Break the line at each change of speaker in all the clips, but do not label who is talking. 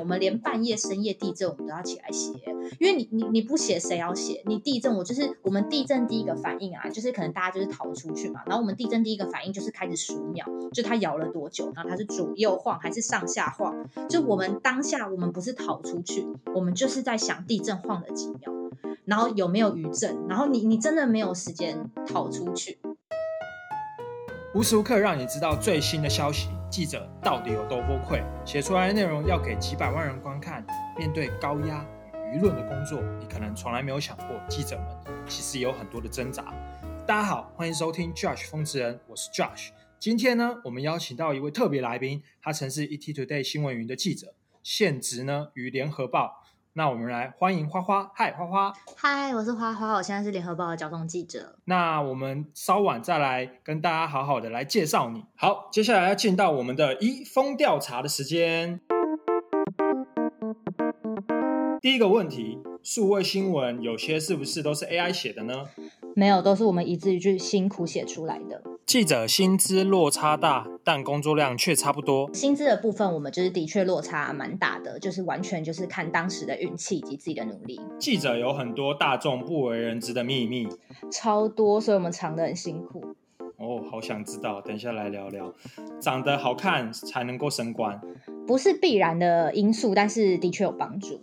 我们连半夜深夜地震我们都要起来写，因为你你你不写谁要写？你地震我就是我们地震第一个反应啊，就是可能大家就是逃出去嘛，然后我们地震第一个反应就是开始数秒，就它摇了多久，然后它是左右晃还是上下晃？就我们当下我们不是逃出去，我们就是在想地震晃了几秒，然后有没有余震，然后你你真的没有时间逃出去。
无时无刻让你知道最新的消息，记者到底有多崩溃？写出来的内容要给几百万人观看，面对高压与舆论的工作，你可能从来没有想过，记者们其实有很多的挣扎。大家好，欢迎收听 Josh 风之人，我是 Josh。今天呢，我们邀请到一位特别来宾，他曾是 ETtoday 新闻云的记者，现职呢于联合报。那我们来欢迎花花，嗨，花花，
嗨，我是花花，我现在是联合报的交通记者。
那我们稍晚再来跟大家好好的来介绍你。好，接下来要进到我们的一封调查的时间。第一个问题，数位新闻有些是不是都是 AI 写的呢？
没有，都是我们一字一句辛苦写出来的。
记者薪资落差大，但工作量却差不多。
薪资的部分，我们就是的确落差蛮大的，就是完全就是看当时的运气以及自己的努力。
记者有很多大众不为人知的秘密，
超多，所以我们藏得很辛苦。
哦，好想知道，等一下来聊聊。长得好看才能够升官，
不是必然的因素，但是的确有帮助。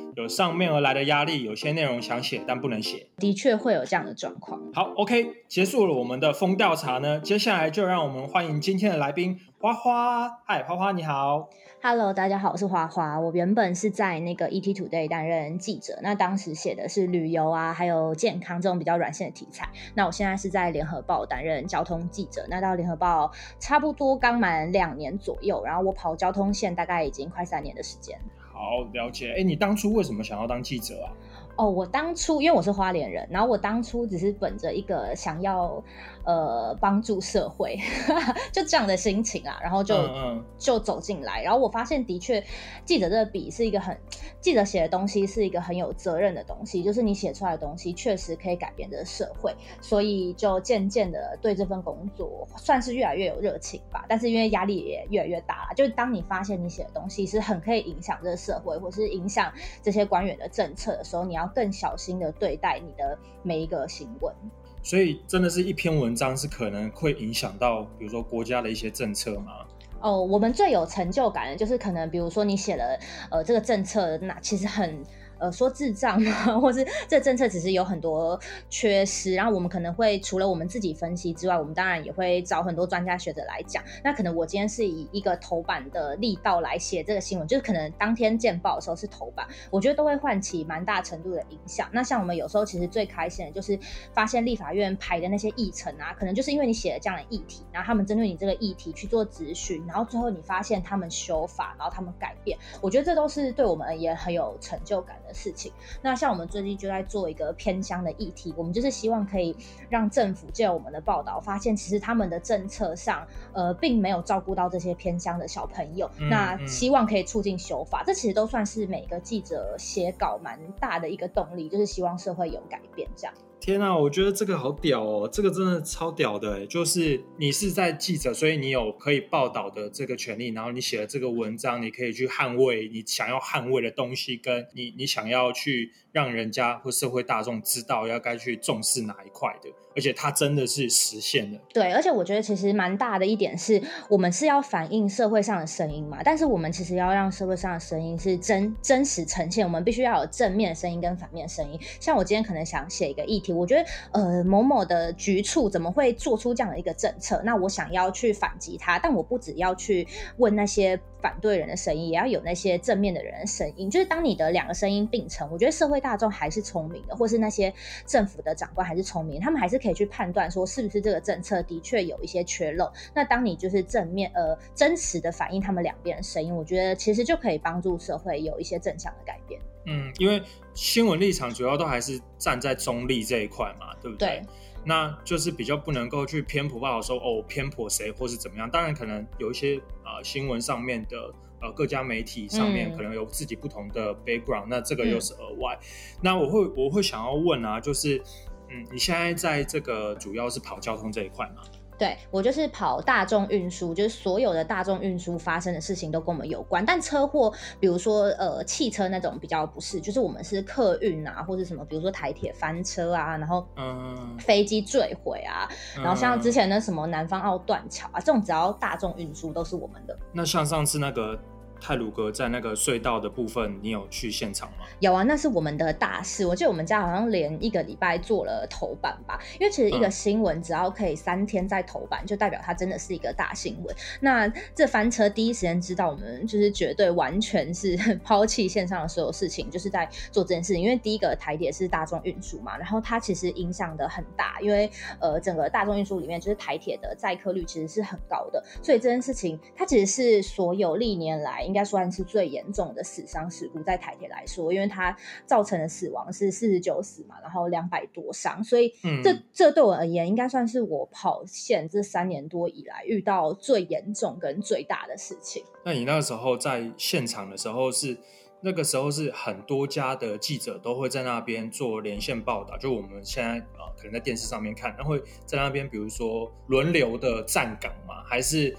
好，有上面而来的压力，有些内容想写但不能写，
的确会有这样的状况。
好，OK，结束了我们的风调查呢，接下来就让我们欢迎今天的来宾花花。嗨，花花你好。
Hello，大家好，我是花花。我原本是在那个 ETtoday 担任记者，那当时写的是旅游啊，还有健康这种比较软性的题材。那我现在是在联合报担任交通记者，那到联合报差不多刚满两年左右，然后我跑交通线大概已经快三年的时间。
好，了解。哎，你当初为什么想要当记者啊？
哦，我当初因为我是花莲人，然后我当初只是本着一个想要呃帮助社会 就这样的心情啊，然后就、
嗯嗯
就走进来，然后我发现的确记者这笔是一个很记者写的东西是一个很有责任的东西，就是你写出来的东西确实可以改变这个社会，所以就渐渐的对这份工作算是越来越有热情吧。但是因为压力也越来越大了，就是当你发现你写的东西是很可以影响这个社会，或是影响这些官员的政策的时候，你要更小心的对待你的每一个行文。
所以真的是一篇文章是可能会影响到，比如说国家的一些政策吗？
哦，我们最有成就感的就是可能，比如说你写了呃这个政策，那其实很。呃，说智障吗？或是这政策其实有很多缺失，然后我们可能会除了我们自己分析之外，我们当然也会找很多专家学者来讲。那可能我今天是以一个头版的力道来写这个新闻，就是可能当天见报的时候是头版，我觉得都会唤起蛮大程度的影响。那像我们有时候其实最开心的就是发现立法院排的那些议程啊，可能就是因为你写了这样的议题，然后他们针对你这个议题去做咨询，然后最后你发现他们修法，然后他们改变，我觉得这都是对我们而言很有成就感的事情。那像我们最近就在做一个偏乡的议题，我们就是希望可以让政府借我们的报道，发现其实他们的政策上，呃，并没有照顾到这些偏乡的小朋友。
嗯
那
嗯
希望可以促进修法，这其实都算是每个记者写稿蛮大的一个动力，就是希望社会有改变这样。
天啊，我觉得这个好屌哦，这个真的超屌的。就是你是在记者，所以你有可以报道的这个权利，然后你写了这个文章，你可以去捍卫你想要捍卫的东西，跟你你想要去让人家或社会大众知道要该去重视哪一块的，而且它真的是实现了。
对，而且我觉得其实蛮大的一点是，我们是要反映社会上的声音嘛，但是我们其实要让社会上的声音是真真实呈现，我们必须要有正面的声音跟反面的声音。像我今天可能想写一个议题，我觉得呃某某的局处怎么会做出这样的一个政策，那我想要去反击他，但我不只要去问那些反对人的声音，也要有那些正面的人的声音。就是当你的两个声音并存，我觉得社会大众还是聪明的，或是那些政府的长官还是聪明，他们还是可以去判断说是不是这个政策的确有一些缺漏。那当你就是正面呃真实的反映他们两边的声音，我觉得其实就可以帮助社会有一些正向的改变。
嗯，因为新闻立场主要都还是站在中立这一块嘛，对不对？
对
那就是比较不能够去偏颇报道说哦偏颇谁或是怎么样。当然，可能有一些呃新闻上面的呃各家媒体上面
嗯
可能有自己不同的 background，、那这个又是额外。那我会我会想要问啊，就是嗯，你现在在这个主要是跑交通这一块嘛？
对我就是跑大众运输，就是所有的大众运输发生的事情都跟我们有关。但车祸，比如说呃汽车那种比较不是，就是我们是客运啊，或者什么，比如说台铁翻车啊，然后
嗯，
飞机坠毁啊，然后像之前的什么南方澳断桥啊，这种只要大众运输都是我们的。
那像上次那个。泰鲁格在那个隧道的部分，你有去现场吗？
有啊，那是我们的大事。我记得我们家好像连一个礼拜做了头版吧，因为其实一个新闻只要可以三天在头版，就代表它真的是一个大新闻。那这翻车第一时间知道，我们就是绝对完全是 抛弃线上的所有事情，就是在做这件事情。因为第一个台铁是大众运输嘛，然后它其实影响的很大，因为呃整个大众运输里面就是台铁的载客率其实是很高的，所以这件事情它其实是所有历年来。应该算是最严重的死伤事故，在台铁来说，因为它造成的死亡是四十九死嘛，然后两百多伤，所以这这对我而言，应该算是我跑线这三年多以来遇到最严重跟最大的事情。
那你那个时候在现场的时候，是那个时候是很多家的记者都会在那边做连线报道，就我们现在啊，可能在电视上面看，然后在那边，比如说轮流的站岗嘛，还是？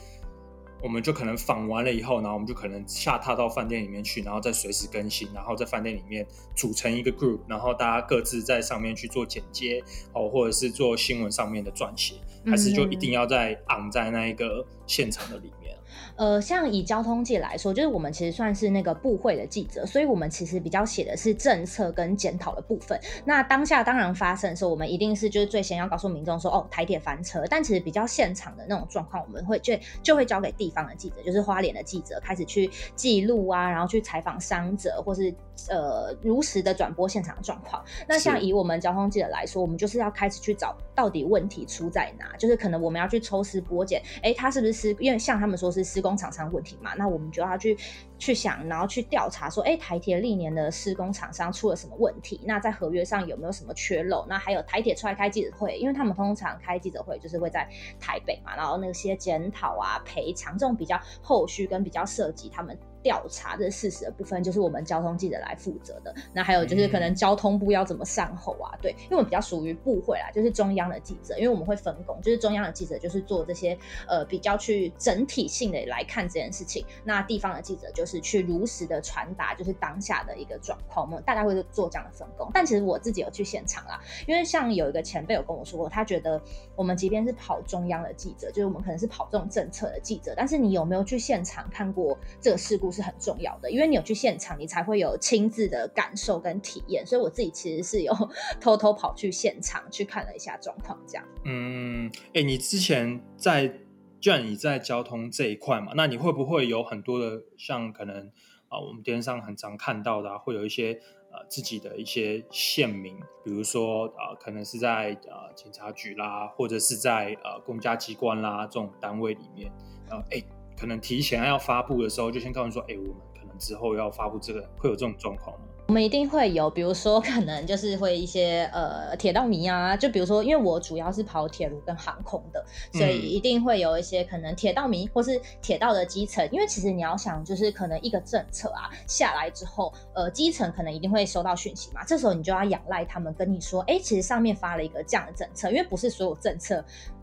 我们就可能访完了以后，然后我们就可能下榻到饭店里面去，然后再随时更新，然后在饭店里面组成一个 group，然后大家各自在上面去做剪接哦，或者是做新闻上面的撰写，还是就一定要在昂在那一个现场的里面。
呃，像以交通界来说，就是我们其实算是那个部会的记者，所以我们其实比较写的是政策跟检讨的部分。那当下当然发生的时候，我们一定是就是最先要告诉民众说，哦，台铁翻车。但其实比较现场的那种状况，我们会就就会交给地方的记者，就是花莲的记者开始去记录啊，然后去采访伤者，或是呃如实的转播现场的状况。那像以我们交通记者来说，我们就是要开始去找到底问题出在哪，就是可能我们要去抽丝剥茧，哎，他是不是施？因为像他们说是。工厂商问题嘛，那我们就要去去想，然后去调查说，哎，台铁历年的施工厂商出了什么问题？那在合约上有没有什么缺漏？那还有台铁出来开记者会，因为他们通常开记者会就是会在台北嘛，然后那些检讨啊、赔偿这种比较后续跟比较涉及他们。调查这事实的部分，就是我们交通记者来负责的。那还有就是可能交通部要怎么善后啊？对，因为我们比较属于部会啦，就是中央的记者，因为我们会分工，就是中央的记者就是做这些呃比较去整体性的来看这件事情，那地方的记者就是去如实的传达就是当下的一个状况，我们大概会做这样的分工。但其实我自己有去现场啦，因为像有一个前辈有跟我说过，他觉得我们即便是跑中央的记者，就是我们可能是跑这种政策的记者，但是你有没有去现场看过这个事故？是很重要的，因为你有去现场，你才会有亲自的感受跟体验。所以我自己其实是有 偷偷跑去现场去看了一下状况，这样。
嗯，哎，你之前在，既然你在交通这一块嘛，那你会不会有很多的像可能啊，我们电视上很常看到的，啊会有一些呃自己的一些县名，比如说啊，可能是在呃警察局啦，或者是在呃公家机关啦这种单位里面，然后哎。可能提前要发布的时候，就先告诉说，哎，我们可能之后要发布这个，会有这种状况吗？
我们一定会有，比如说可能就是会一些呃铁道迷啊，就比如说，因为我主要是跑铁路跟航空的，所以一定会有一些可能铁道迷或是铁道的基层，因为其实你要想，就是可能一个政策啊下来之后，呃，基层可能一定会收到讯息嘛，这时候你就要仰赖他们跟你说，哎，其实上面发了一个这样的政策，因为不是所有政策。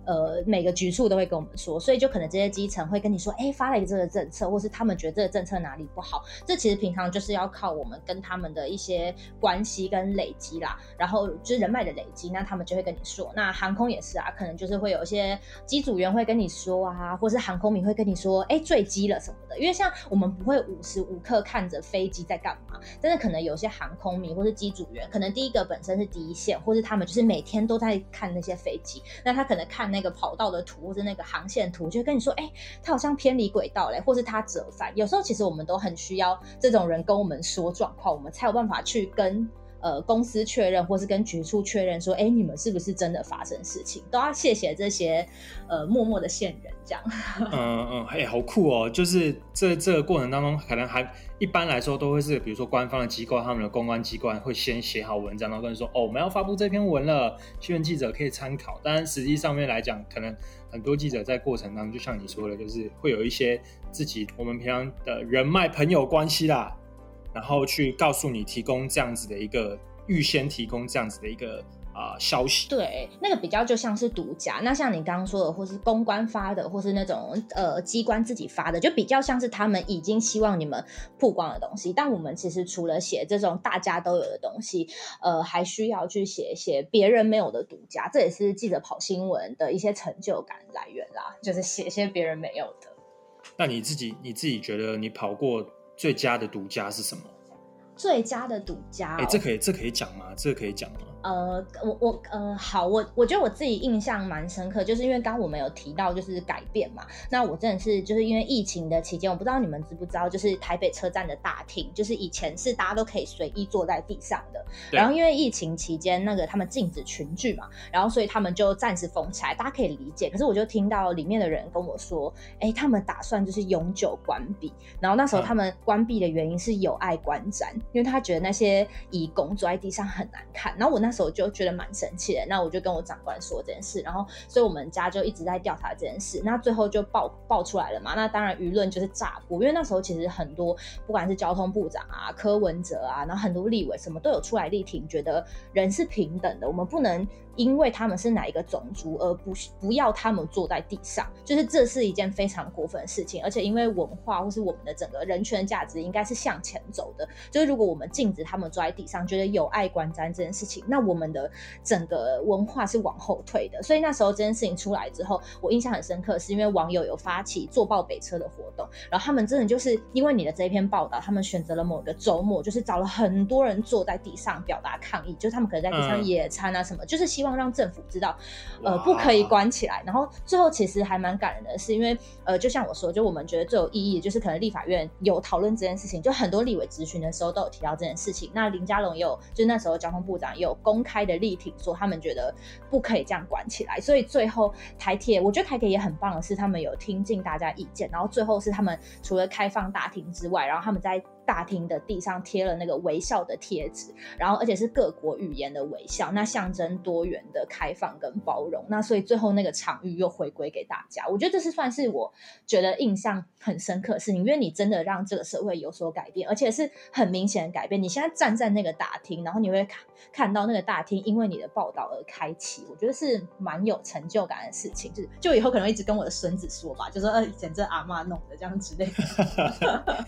呃，每个局处都会跟我们说，所以就可能这些基层会跟你说，哎，发了一个这个政策，或是他们觉得这个政策哪里不好，这其实平常就是要靠我们跟他们的一些关系跟累积啦，然后就是人脉的累积，那他们就会跟你说。那航空也是啊，可能就是会有一些机组员会跟你说啊，或是航空迷会跟你说，哎，坠机了什么的。因为像我们不会无时无刻看着飞机在干嘛，但是可能有些航空迷或是机组员，可能第一个本身是第一线，或是他们就是每天都在看那些飞机，那他可能看那。那个跑道的图或者那个航线图，就跟你说，哎，他好像偏离轨道嘞，或是他折返。有时候其实我们都很需要这种人跟我们说状况，我们才有办法去跟呃公司确认，或是跟局处确认说，哎，你们是不是真的发生事情？都要谢谢这些呃默默的线人。这样，
嗯嗯，哎，好酷哦！就是这这个过程当中，可能还一般来说都会是，比如说官方的机构，他们的公关机关会先写好文章，然后跟你说，哦，我们要发布这篇文了，新闻记者可以参考。但实际上面来讲，可能很多记者在过程当中，就像你说的，就是会有一些自己我们平常的人脉、朋友关系啦，然后去告诉你，提供这样子的一个预先提供这样子的一个。啊消息。
对，那个比较就像是独家。那像你刚刚说的，或是公关发的，或是那种呃机关自己发的，就比较像是他们已经希望你们曝光的东西。但我们其实除了写这种大家都有的东西，呃，还需要去写一些别人没有的独家。这也是记者跑新闻的一些成就感来源啦，就是写一些别人没有的。
那你自己你自己觉得你跑过最佳的独家是什么？
最佳的独家，
哎，这可以这可以讲吗？这可以讲吗？
呃，我我呃，好，我我觉得我自己印象蛮深刻，就是因为刚刚我们有提到就是改变嘛，那我真的是就是因为疫情的期间，我不知道你们知不知道，就是台北车站的大厅，就是以前是大家都可以随意坐在地上的，然后因为疫情期间那个他们禁止群聚嘛，然后所以他们就暂时封起来，大家可以理解。可是我就听到里面的人跟我说，哎，他们打算就是永久关闭，然后那时候他们关闭的原因是有碍观瞻，因为他觉得那些义工坐在地上很难看，然后我那。那时候就觉得蛮生气的，那我就跟我长官说这件事，然后所以我们家就一直在调查这件事，那最后就爆爆出来了嘛，那当然舆论就是炸锅，因为那时候其实很多不管是交通部长啊、柯文哲啊，然后很多立委什么都有出来力挺，觉得人是平等的，我们不能。因为他们是哪一个种族，而不不要他们坐在地上，就是这是一件非常过分的事情。而且因为文化或是我们的整个人权价值应该是向前走的，就是如果我们禁止他们坐在地上，觉得有碍观瞻这件事情，那我们的整个文化是往后退的。所以那时候这件事情出来之后，我印象很深刻，是因为网友有发起坐爆北车的活动，然后他们真的就是因为你的这一篇报道，他们选择了某个周末，就是找了很多人坐在地上表达抗议，就是他们可能在地上野餐啊什么，就是希望。让政府知道，呃，不可以关起来。然后最后其实还蛮感人的，是因为呃，就像我说，就我们觉得最有意义，就是可能立法院有讨论这件事情，就很多立委咨询的时候都有提到这件事情。那林佳龙也有，就那时候交通部长也有公开的力挺，说他们觉得不可以这样关起来。所以最后台铁，我觉得台铁也很棒的是，他们有听进大家意见，然后最后是他们除了开放大厅之外，然后他们在。大厅的地上贴了那个微笑的贴纸，然后而且是各国语言的微笑，那象征多元的开放跟包容。那所以最后那个场域又回归给大家，我觉得这是算是我觉得印象很深刻的事情，因为你真的让这个社会有所改变，而且是很明显的改变。你现在站在那个大厅，然后你会看看到那个大厅因为你的报道而开启，我觉得是蛮有成就感的事情。就是就以后可能一直跟我的孙子说吧，就说呃以前这阿妈弄的这样之类的。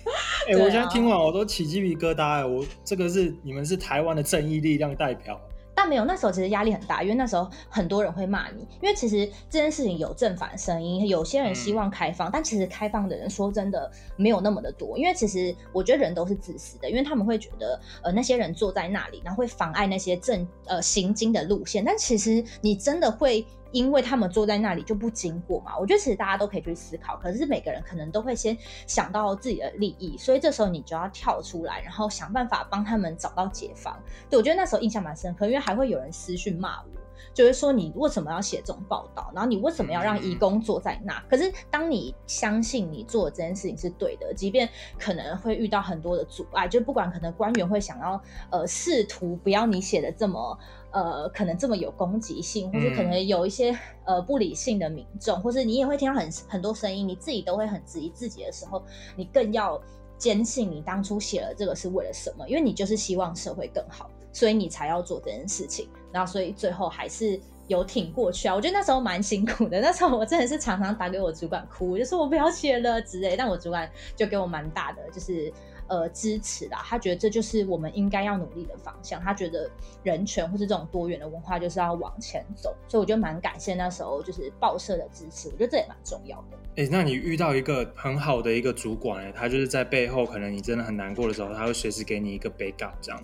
哎，我现在听完。我都起鸡皮疙瘩哎！我这个是你们是台湾的正义力量代表，
但没有那时候其实压力很大，因为那时候很多人会骂你，因为其实这件事情有正反声音，有些人希望开放，但其实开放的人说真的没有那么的多，因为其实我觉得人都是自私的，因为他们会觉得呃那些人坐在那里，然后会妨碍那些正呃行经的路线，但其实你真的会。因为他们坐在那里就不经过嘛，我觉得其实大家都可以去思考，可是每个人可能都会先想到自己的利益，所以这时候你就要跳出来，然后想办法帮他们找到解放。对我觉得那时候印象蛮深刻，因为还会有人私讯骂我，就是说你为什么要写这种报道，然后你为什么要让义工坐在那？可是当你相信你做这件事情是对的，即便可能会遇到很多的阻碍，就不管可能官员会想要呃试图不要你写的这么。呃，可能这么有攻击性，或是可能有一些呃不理性的民众，或是你也会听到很很多声音，你自己都会很质疑自己的时候，你更要坚信你当初写了这个是为了什么，因为你就是希望社会更好，所以你才要做这件事情。然后，所以最后还是有挺过去啊。我觉得那时候蛮辛苦的，那时候我真的是常常打给我主管哭，就说我不要写了之类，但我主管就给我蛮大的就是。呃，支持啦，他觉得这就是我们应该要努力的方向。他觉得人权或是这种多元的文化就是要往前走，所以我觉得蛮感谢那时候就是报社的支持。我觉得这也蛮重要的。
哎，那你遇到一个很好的一个主管，他就是在背后，可能你真的很难过的时候，他会随时给你一个背稿这样。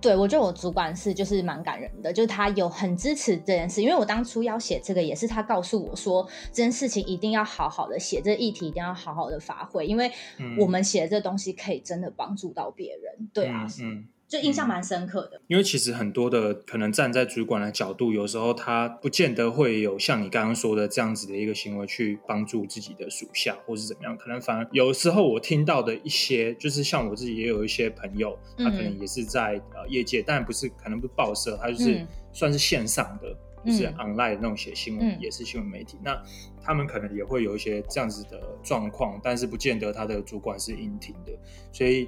对，我觉得我主管是就是蛮感人的，就是他有很支持这件事，因为我当初要写这个，也是他告诉我说这件事情一定要好好的写，这议题一定要好好的发挥，因为我们写的这东西可以真的帮助到别人。对啊，嗯。就印象蛮深刻的，
因为其实很多的可能站在主管的角度，有时候他不见得会有像你刚刚说的这样子的一个行为去帮助自己的属下，或是怎么样。可能反而有时候我听到的一些，就是像我自己也有一些朋友，他可能也是在呃业界，但不是可能不是报社，他就是算是线上的，就是 online 那种写新闻，也是新闻媒体。那他们可能也会有一些这样子的状况，但是不见得他的主管是应听的，所以。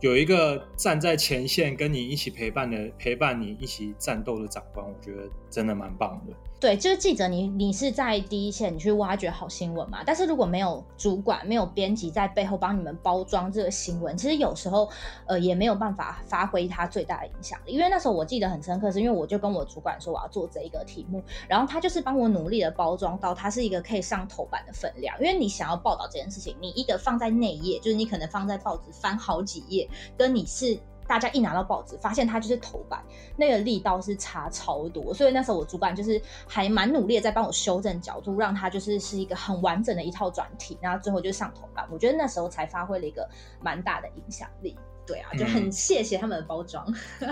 有一个站在前线跟你一起陪伴的陪伴你一起战斗的长官，我觉得真的蛮棒的。
对，就是记者，你你是在第一线，你去挖掘好新闻嘛。但是如果没有主管、没有编辑在背后帮你们包装这个新闻，其实有时候呃也没有办法发挥它最大的影响力。因为那时候我记得很深刻，是因为我就跟我主管说我要做这一个题目，然后他就是帮我努力的包装到它是一个可以上头版的分量。因为你想要报道这件事情，你一个放在内页，就是你可能放在报纸翻好几页，跟你是。大家一拿到报纸，发现它就是头版，那个力道是差超多，所以那时候我主管就是还蛮努力的在帮我修正角度，让它就是是一个很完整的一套专题，然后最后就上头版。我觉得那时候才发挥了一个蛮大的影响力。对啊，就很谢谢他们的包装。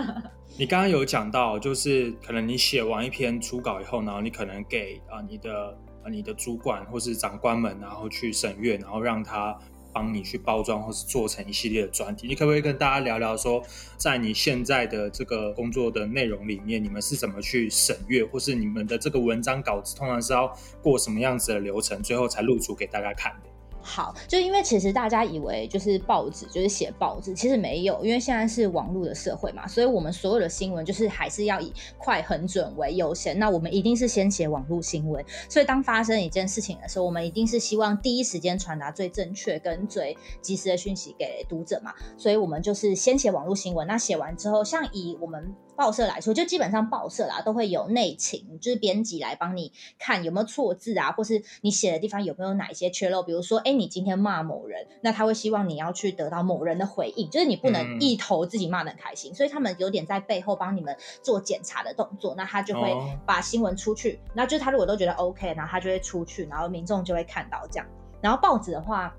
你刚刚有讲到，就是可能你写完一篇初稿以后，然后你可能给啊你的啊你的主管或是长官们，然后去审阅，然后让他。帮你去包装，或是做成一系列的专题，你可不可以跟大家聊聊说，在你现在的这个工作的内容里面，你们是怎么去审阅，或是你们的这个文章稿子通常是要过什么样子的流程，最后才露出给大家看的？
好，就因为其实大家以为就是报纸就是写报纸，其实没有，因为现在是网络的社会嘛，所以我们所有的新闻就是还是要以快、很准为优先。那我们一定是先写网络新闻，所以当发生一件事情的时候，我们一定是希望第一时间传达最正确跟最及时的讯息给读者嘛，所以我们就是先写网络新闻。那写完之后，像以我们。报社来说，就基本上报社啦都会有内勤，就是编辑来帮你看有没有错字啊，或是你写的地方有没有哪一些缺漏。比如说，哎，你今天骂某人，那他会希望你要去得到某人的回应，就是你不能一头自己骂的很开心。所以他们有点在背后帮你们做检查的动作，那他就会把新闻出去。那就是他如果都觉得 OK，然后他就会出去，然后民众就会看到这样。然后报纸的话。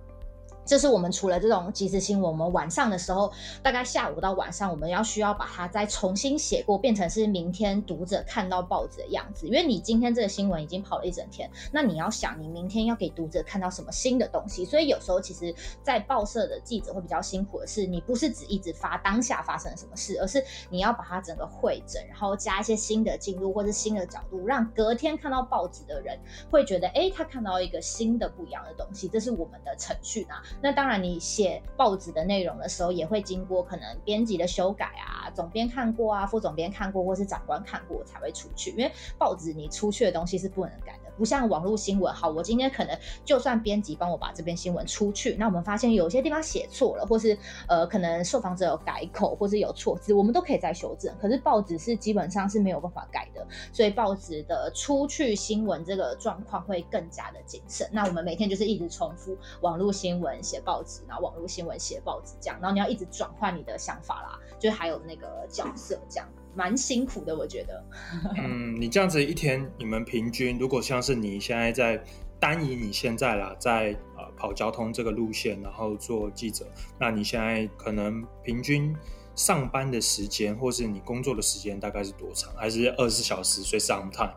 这是我们除了这种即时新闻，我们晚上的时候，大概下午到晚上，我们要需要把它再重新写过，变成是明天读者看到报纸的样子。因为你今天这个新闻已经跑了一整天，那你要想你明天要给读者看到什么新的东西。所以有时候其实，在报社的记者会比较辛苦的是，你不是只一直发当下发生了什么事，而是你要把它整个会诊，然后加一些新的进入或者新的角度，让隔天看到报纸的人会觉得，哎，他看到一个新的不一样的东西。这是我们的程序呢。那当然，你写报纸的内容的时候，也会经过可能编辑的修改啊，总编看过啊，副总编看过，或是长官看过才会出去。因为报纸你出去的东西是不能改的，不像网络新闻。好，我今天可能就算编辑帮我把这篇新闻出去，那我们发现有些地方写错了，或是呃可能受访者有改口，或是有错字，我们都可以再修正。可是报纸是基本上是没有办法改的，所以报纸的出去新闻这个状况会更加的谨慎。那我们每天就是一直重复网络新闻写报纸。然后网络新闻写报纸这样，然后你要一直转换你的想法啦，就还有那个角色这样，蛮辛苦的，我觉得。
嗯，你这样子一天，你们平均如果像是你现在在单以你现在啦，在呃跑交通这个路线，然后做记者，那你现在可能平均上班的时间，或是你工作的时间大概是多长？还是二十四小时随时 on time？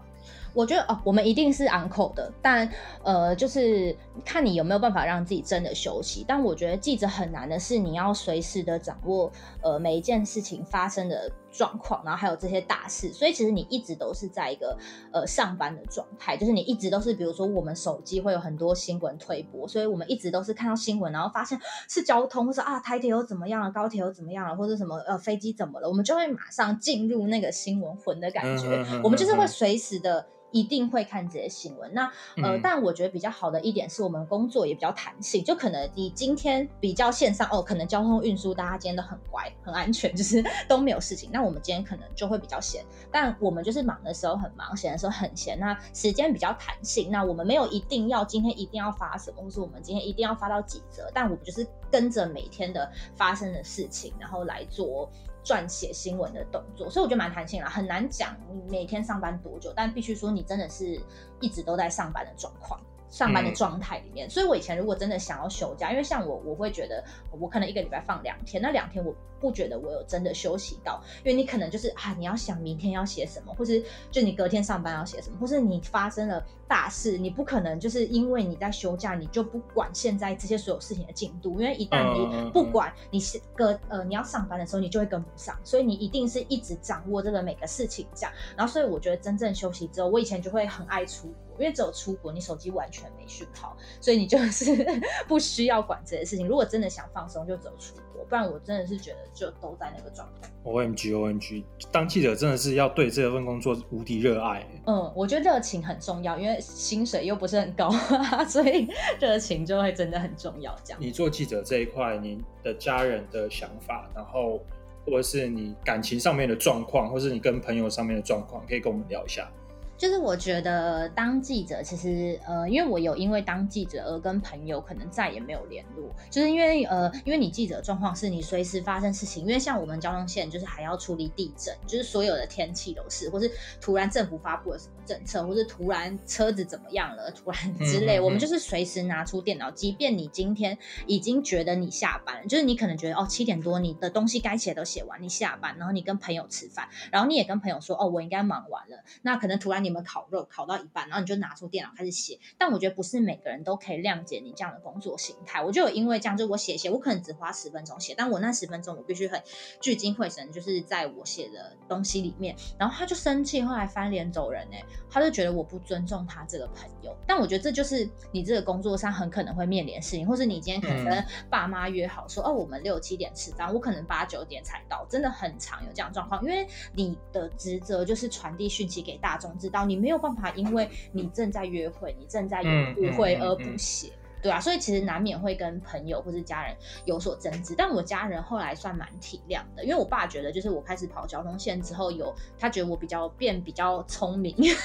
我觉得哦，我们一定是 uncle 的，但呃，就是看你有没有办法让自己真的休息。但我觉得记者很难的是，你要随时的掌握呃每一件事情发生的状况，然后还有这些大事。所以其实你一直都是在一个呃上班的状态，就是你一直都是，比如说我们手机会有很多新闻推播，所以我们一直都是看到新闻，然后发现是交通，或是啊台铁又怎么样了，高铁又怎么样了，或者什么呃飞机怎么了，我们就会马上进入那个新闻魂的感觉。我们就是会随时的。一定会看这些新闻。那呃，但我觉得比较好的一点是我们工作也比较弹性，就可能你今天比较线上哦，可能交通运输大家今天都很乖、很安全，就是 都没有事情。那我们今天可能就会比较闲，但我们就是忙的时候很忙，闲的时候很闲。那时间比较弹性，那我们没有一定要今天一定要发什么，或是我们今天一定要发到几折，但我们就是跟着每天的发生的事情，然后来做。撰写新闻的动作，所以我觉得蛮弹性啦，很难讲你每天上班多久，但必须说你真的是一直都在上班的状况。上班的状态里面，所以我以前如果真的想要休假，因为像我，我会觉得我可能一个礼拜放两天，那两天我不觉得我有真的休息到，因为你可能就是啊，你要想明天要写什么，或是就你隔天上班要写什么，或是你发生了大事，你不可能就是因为你在休假，你就不管现在这些所有事情的进度，因为一旦你不管你是隔呃你要上班的时候，你就会跟不上，所以你一定是一直掌握这个每个事情这样，然后所以我觉得真正休息之后，我以前就会很爱出。因为只有出国，你手机完全没讯号，所以你就是 不需要管这些事情。如果真的想放松，就走出国，不然我真的是觉得就都在那个状态。
O M G O M G，当记者真的是要对这份工作无敌热爱。
嗯，我觉得热情很重要，因为薪水又不是很高，所以热情就会真的很重要。这样，
你做记者这一块，你的家人的想法，然后。或者是你感情上面的状况，或是你跟朋友上面的状况，可以跟我们聊一下。
就是我觉得当记者，其实呃，因为我有因为当记者而跟朋友可能再也没有联络，就是因为呃，因为你记者状况是你随时发生事情，因为像我们交通线就是还要处理地震，就是所有的天气都是，或是突然政府发布了什么政策，或是突然车子怎么样了，突然之类，我们就是随时拿出电脑，即便你今天已经觉得你下班，就是你可能觉得哦七点多你的东西该写都写完，你下班，然后你跟朋友吃饭，然后你也跟朋友说哦我应该忙完了，那可能突然你。们烤肉烤到一半，然后你就拿出电脑开始写。但我觉得不是每个人都可以谅解你这样的工作形态。我就有因为这样，就我写写，我可能只花十分钟写，但我那十分钟我必须很聚精会神，就是在我写的东西里面。然后他就生气，后来翻脸走人哎，他就觉得我不尊重他这个朋友。但我觉得这就是你这个工作上很可能会面临的事情，或是你今天可能跟爸妈约好说哦，我们六七点吃饭，我可能八九点才到，真的很常有这样状况。因为你的职责就是传递讯息给大众知道。你没有办法，因为你正在约会，你正在约会而不写。对啊，所以其实难免会跟朋友或是家人有所争执，但我家人后来算蛮体谅的，因为我爸觉得就是我开始跑交通线之后，有他觉得我比较变比较聪明，因为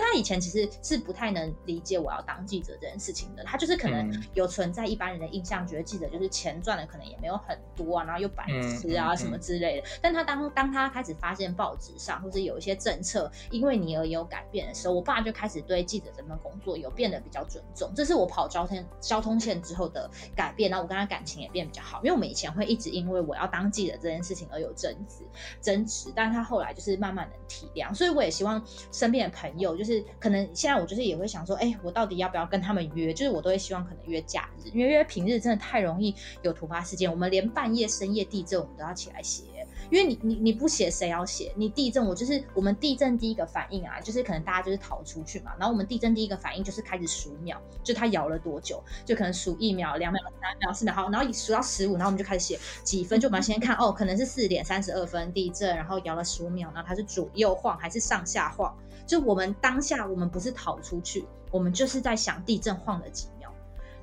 他以前其实是不太能理解我要当记者这件事情的，他就是可能有存在一般人的印象，觉得记者就是钱赚的可能也没有很多啊，然后又白痴啊什么之类的。但他当当他开始发现报纸上或者有一些政策因为你而有改变的时候，我爸就开始对记者这份工作有变得比较尊重。这是我跑交通。交通线之后的改变，然后我跟他感情也变比较好，因为我们以前会一直因为我要当记者这件事情而有争执，争执，但他后来就是慢慢能体谅，所以我也希望身边的朋友，就是可能现在我就是也会想说，哎，我到底要不要跟他们约？就是我都会希望可能约假日，因为约平日真的太容易有突发事件，我们连半夜深夜地震我们都要起来写。因为你你你不写谁要写？你地震我就是我们地震第一个反应啊，就是可能大家就是逃出去嘛。然后我们地震第一个反应就是开始数秒，就它摇了多久，就可能数一秒、两秒、三秒、四秒，好，然后数到十五，然后我们就开始写几分，就我们先看哦，可能是四点三十二分地震，然后摇了十五秒，然后它是左右晃还是上下晃？就我们当下我们不是逃出去，我们就是在想地震晃了几秒，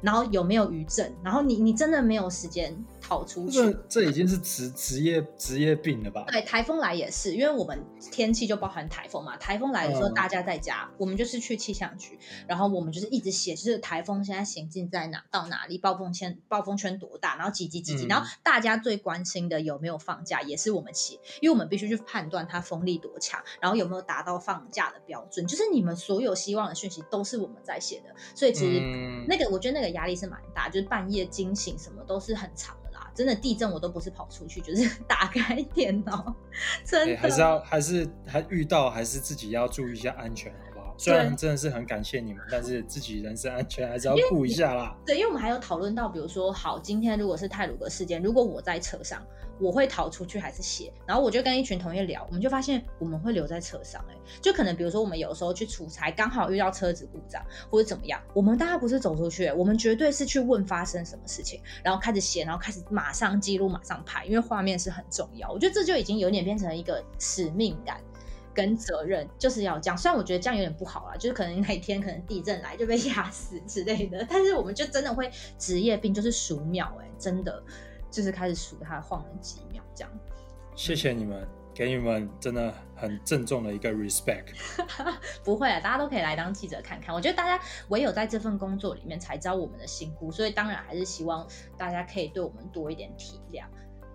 然后有没有余震，然后你你真的没有时间。跑出去，
这已经是职职业职业病了吧？
对，台风来也是，因为我们天气就包含台风嘛。台风来的时候，大家在家，我们就是去气象局，然后我们就是一直写，就是台风现在行进在哪，到哪里，暴风圈暴风圈多大，然后几级几级，然后大家最关心的有没有放假，也是我们写，因为我们必须去判断它风力多强，然后有没有达到放假的标准，就是你们所有希望的讯息都是我们在写的，所以其实那个我觉得那个压力是蛮大，就是半夜惊醒什么都是很长的。真的地震我都不是跑出去，就是 打开电脑。真的
还是要还是还遇到还是自己要注意一下安全，好不好？虽然真的是很感谢你们，但是自己人身安全还是要顾一下啦。
对，因为我们还有讨论到，比如说，好，今天如果是泰鲁格事件，如果我在车上。我会逃出去还是写？然后我就跟一群同学聊，我们就发现我们会留在车上。哎，就可能比如说我们有时候去出差，刚好遇到车子故障或者怎么样，我们大家不是走出去，我们绝对是去问发生什么事情，然后开始写，然后开始马上记录，马上拍，因为画面是很重要。我觉得这就已经有点变成一个使命感跟责任，就是要这样。虽然我觉得这样有点不好啊，就是可能哪天可能地震来就被 压死之类的，但是我们就真的会职业病，就是数秒，哎，真的。就是开始数它晃了几秒，这样。
谢谢你们，给你们真的很郑重的一个 respect。
不会啊，大家都可以来当记者看看。我觉得大家唯有在这份工作里面才知道我们的辛苦，所以当然还是希望大家可以对我们多一点体谅。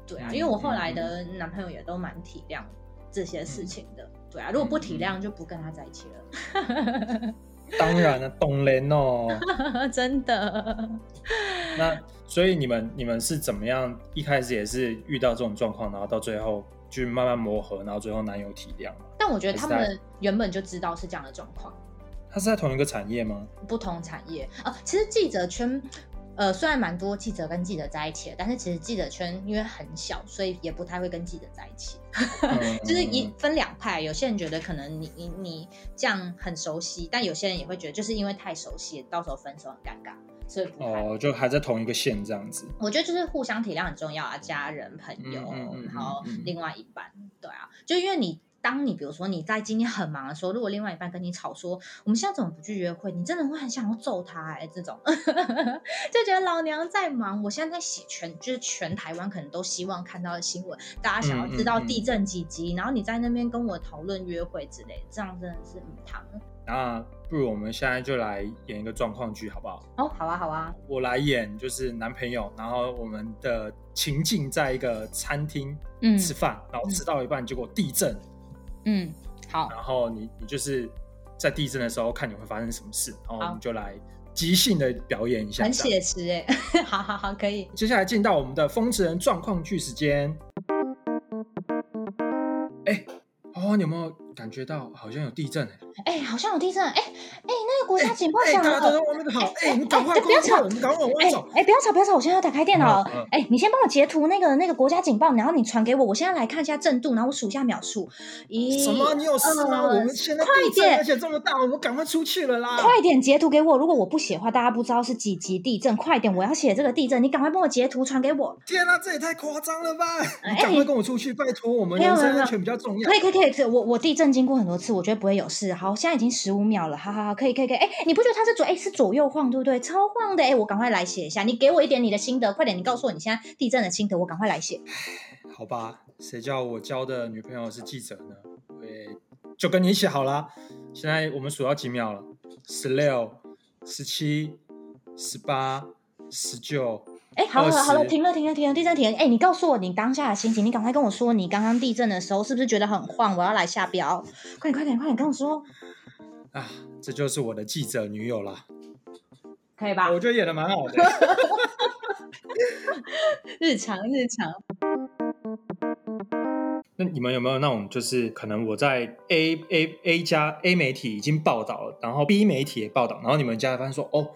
对啊，因为我后来的男朋友也都蛮体谅这些事情的。对啊，如果不体谅，就不跟他在一起了。
当然了，懂人哦，
真的。
那所以你们你们是怎么样？一开始也是遇到这种状况，然后到最后去慢慢磨合，然后最后男友体谅
但我觉得他们原本就知道是这样的状况。
他是在同一个产业吗？
不同产业啊。其实记者圈呃，虽然蛮多记者跟记者在一起的，但是其实记者圈因为很小，所以也不太会跟记者在一起。就是一分两派，有些人觉得可能你你你这样很熟悉，但有些人也会觉得就是因为太熟悉，到时候分手很尴尬，所以
哦，就还在同一个线这样子。
我觉得就是互相体谅很重要啊，家人、朋友，然后另外一半，对啊，就因为你。当你比如说你在今天很忙的时候，如果另外一半跟你吵说我们现在怎么不去约会，你真的会很想要揍他哎，这种 就觉得老娘在忙，我现在在写全就是全台湾可能都希望看到的新闻，大家想要知道地震几级，然后你在那边跟我讨论约会之类，这样真的是很糖。
那不如我们现在就来演一个状况剧好不好？
哦，好啊，好啊，
我来演就是男朋友，然后我们的情境在一个餐厅吃饭，然后吃到一半结果地震。
嗯，好。
然后你你就是在地震的时候看你会发生什么事，然后我们就来即兴的表演一下，
很写实哎。好好好，可以。
接下来进到我们的风驰人状况剧时间。哎，花花，你有没有感觉到好像有地震？
哎，好像有地震！哎哎，那个国家警报响了！
哎，你赶快不要吵！你赶快往外走！
哎，不要吵，不要吵！我现在要打开电脑。哎，你先帮我截图那个那个国家警报，然后你传给我。我现在来看一下震度，然后我数一下秒数。
咦？什么？你有事吗？我们现在快点，而且这么大，我们赶快出去了啦！
快点截图给我！如果我不写的话，大家不知道是几级地震。快点，我要写这个地震，你赶快帮我截图传给我。
天哪，这也太夸张了吧！你赶快跟我出去，拜托，我们人身安全比较重要。
可以可以可以，我我地震经过很多次，我觉得不会有事。好，好现在已经十五。秒了，好好好，可以可以可以，哎，你不觉得它是左哎是左右晃，对不对？超晃的，哎，我赶快来写一下，你给我一点你的心得，快点，你告诉我你现在地震的心得，我赶快来写。
好吧，谁叫我交的女朋友是记者呢？会就跟你一起好了。现在我们数到几秒了？十六、十七、十八、十九。
哎，好了好了，停了停了停了，地震停！哎，你告诉我你当下的心情，你赶快跟我说，你刚刚地震的时候是不是觉得很晃？我要来下标，快点快点快点跟我说。
啊，这就是我的记者女友了，
可以吧？
我觉得演的蛮好的，
日常日常。
那你们有没有那种，就是可能我在 A A A 加 A 媒体已经报道了，然后 B 媒体也报道，然后你们家发现说，哦。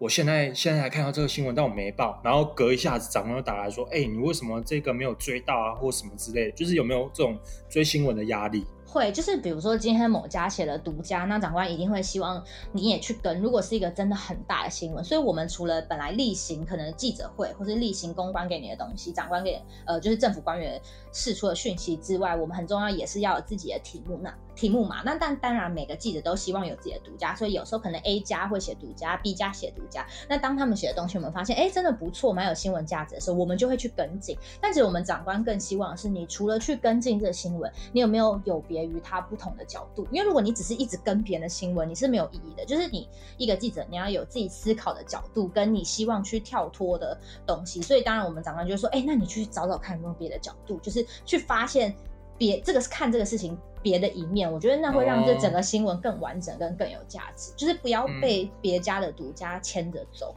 我现在现在才看到这个新闻，但我没报。然后隔一下子，长官又打来说：“哎，你为什么这个没有追到啊，或什么之类？就是有没有这种追新闻的压力？”
会，就是比如说今天某家写了独家，那长官一定会希望你也去跟。如果是一个真的很大的新闻，所以我们除了本来例行可能记者会或是例行公关给你的东西，长官给呃就是政府官员释出的讯息之外，我们很重要也是要有自己的题目那。题目嘛，那但当然每个记者都希望有自己的独家，所以有时候可能 A 家会写独家，B 家写独家。那当他们写的东西我们发现，哎，真的不错，蛮有新闻价值的时候，我们就会去跟进。但其实我们长官更希望是，你除了去跟进这个新闻，你有没有有别于他不同的角度？因为如果你只是一直跟别人的新闻，你是没有意义的。就是你一个记者，你要有自己思考的角度，跟你希望去跳脱的东西。所以当然我们长官就说，哎，那你去找找看有没有别的角度，就是去发现。别这个是看这个事情别的一面，我觉得那会让这整个新闻更完整跟更有价值。就是不要被别家的独家牵着走，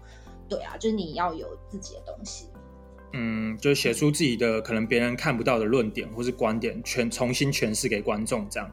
对啊，就是你要有自己的东西。
嗯，就写出自己的可能别人看不到的论点或是观点，全重新诠释给观众这样。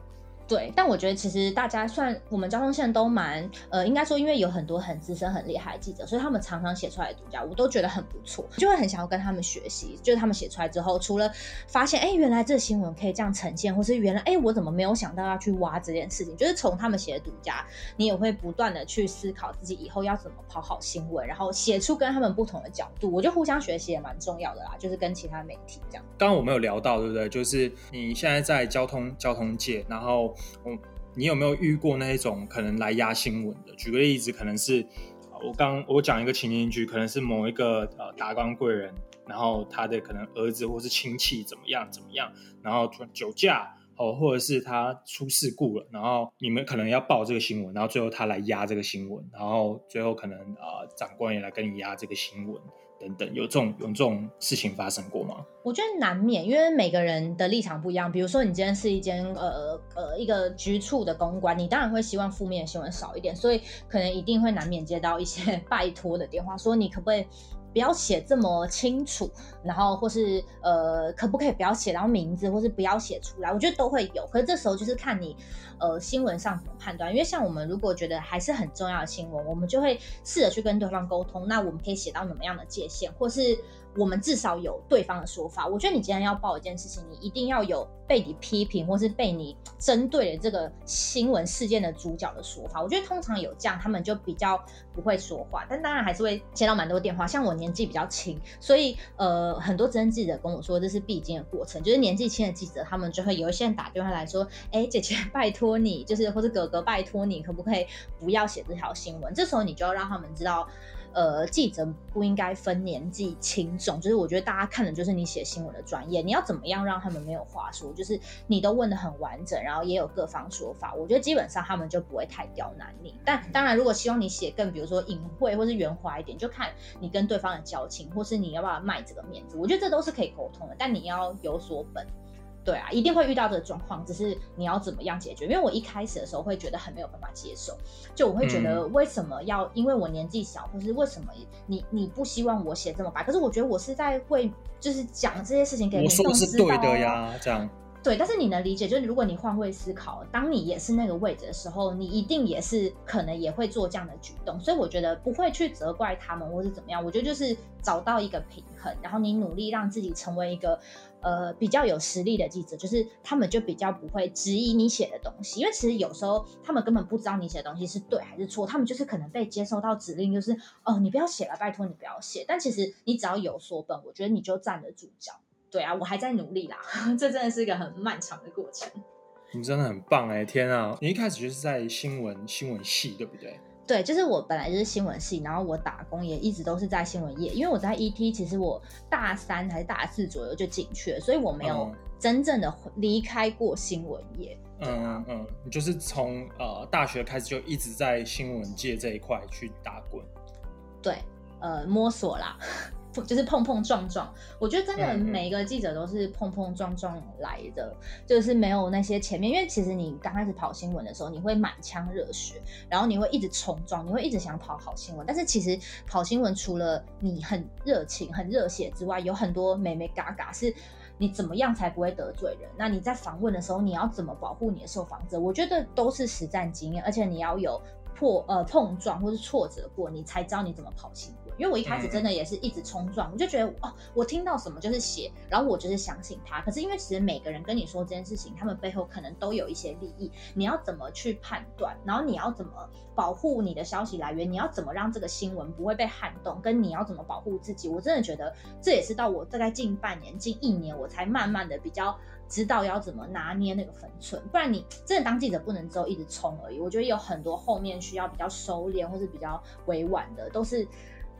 对，但我觉得其实大家算我们交通线都蛮呃，应该说因为有很多很资深、很厉害的记者，所以他们常常写出来的独家，我都觉得很不错，就会很想要跟他们学习。就是他们写出来之后，除了发现哎，原来这新闻可以这样呈现，或是原来哎，我怎么没有想到要去挖这件事情？就是从他们写的独家，你也会不断的去思考自己以后要怎么跑好新闻，然后写出跟他们不同的角度。我觉得互相学习也蛮重要的啦，就是跟其他媒体这样。
刚刚我们有聊到，对不对？就是你现在在交通交通界，然后。嗯，你有没有遇过那一种可能来压新闻的？举个例子，可能是我刚我讲一个情景剧，可能是某一个呃达官贵人，然后他的可能儿子或是亲戚怎么样怎么样，然后酒驾哦，或者是他出事故了，然后你们可能要报这个新闻，然后最后他来压这个新闻，然后最后可能呃长官也来跟你压这个新闻。等等，有这种有这种事情发生过吗？
我觉得难免，因为每个人的立场不一样。比如说，你今天是一间呃呃一个局处的公关，你当然会希望负面新闻少一点，所以可能一定会难免接到一些 拜托的电话，说你可不可以不要写这么清楚，然后或是呃，可不可以不要写到名字，或是不要写出来？我觉得都会有。可是这时候就是看你呃新闻上怎么判断。因为像我们如果觉得还是很重要的新闻，我们就会试着去跟对方沟通。那我们可以写到怎么样的界限，或是我们至少有对方的说法。我觉得你今天要报一件事情，你一定要有被你批评或是被你针对的这个新闻事件的主角的说法。我觉得通常有这样，他们就比较不会说话。但当然还是会接到蛮多电话。像我年纪比较轻，所以呃，很多真记者跟我说这是必经的过程。就是年纪轻的记者，他们就会有一些人打电话来说：“哎，姐姐，拜托你，就是或者哥哥，拜托你，可不可以不要写这条新闻？”这时候你就要让他们知道。呃，记者不应该分年纪轻重，就是我觉得大家看的就是你写新闻的专业，你要怎么样让他们没有话说，就是你都问的很完整，然后也有各方说法，我觉得基本上他们就不会太刁难你。但当然，如果希望你写更，比如说隐晦或是圆滑一点，就看你跟对方的交情，或是你要不要卖这个面子，我觉得这都是可以沟通的，但你要有所本。对啊，一定会遇到这个状况，只是你要怎么样解决？因为我一开始的时候会觉得很没有办法接受，就我会觉得为什么要因为我年纪小，或是为什么你你不希望我写这么白？可是我觉得我是在会就是讲这些事情给民众
知道。我说是对的呀，这样。
对，但是你能理解，就是如果你换位思考，当你也是那个位置的时候，你一定也是可能也会做这样的举动，所以我觉得不会去责怪他们或是怎么样。我觉得就是找到一个平衡，然后你努力让自己成为一个呃比较有实力的记者，就是他们就比较不会质疑你写的东西，因为其实有时候他们根本不知道你写的东西是对还是错，他们就是可能被接收到指令，就是哦你不要写了，拜托你不要写。但其实你只要有所本，我觉得你就站得住脚。对啊，我还在努力啦，这真的是一个很漫长的过程。
你真的很棒哎，天啊！你一开始就是在新闻新闻系，对不对？
对，就是我本来就是新闻系，然后我打工也一直都是在新闻业，因为我在 ET，其实我大三还是大四左右就进去了，所以我没有真正的离开过新闻业。嗯
嗯，你就是从呃大学开始就一直在新闻界这一块去打滚。
对，呃，摸索啦。就是碰碰撞撞，我觉得真的每一个记者都是碰碰撞撞来的，就是没有那些前面，因为其实你刚开始跑新闻的时候，你会满腔热血，然后你会一直冲撞，你会一直想跑好新闻。但是其实跑新闻除了你很热情、很热血之外，有很多美美嘎嘎是你怎么样才不会得罪人？那你在访问的时候，你要怎么保护你的受访者？我觉得都是实战经验，而且你要有破呃碰撞或是挫折过，你才知道你怎么跑新闻。因为我一开始真的也是一直冲撞，我就觉得哦，我听到什么就是写，然后我就是相信他。可是因为其实每个人跟你说这件事情，他们背后可能都有一些利益，你要怎么去判断？然后你要怎么保护你的消息来源？你要怎么让这个新闻不会被撼动？跟你要怎么保护自己？我真的觉得这也是到我大概近半年、近一年，我才慢慢的比较知道要怎么拿捏那个分寸。不然你真的当记者不能只有一直冲而已。我觉得有很多后面需要比较收敛或是比较委婉的，都是。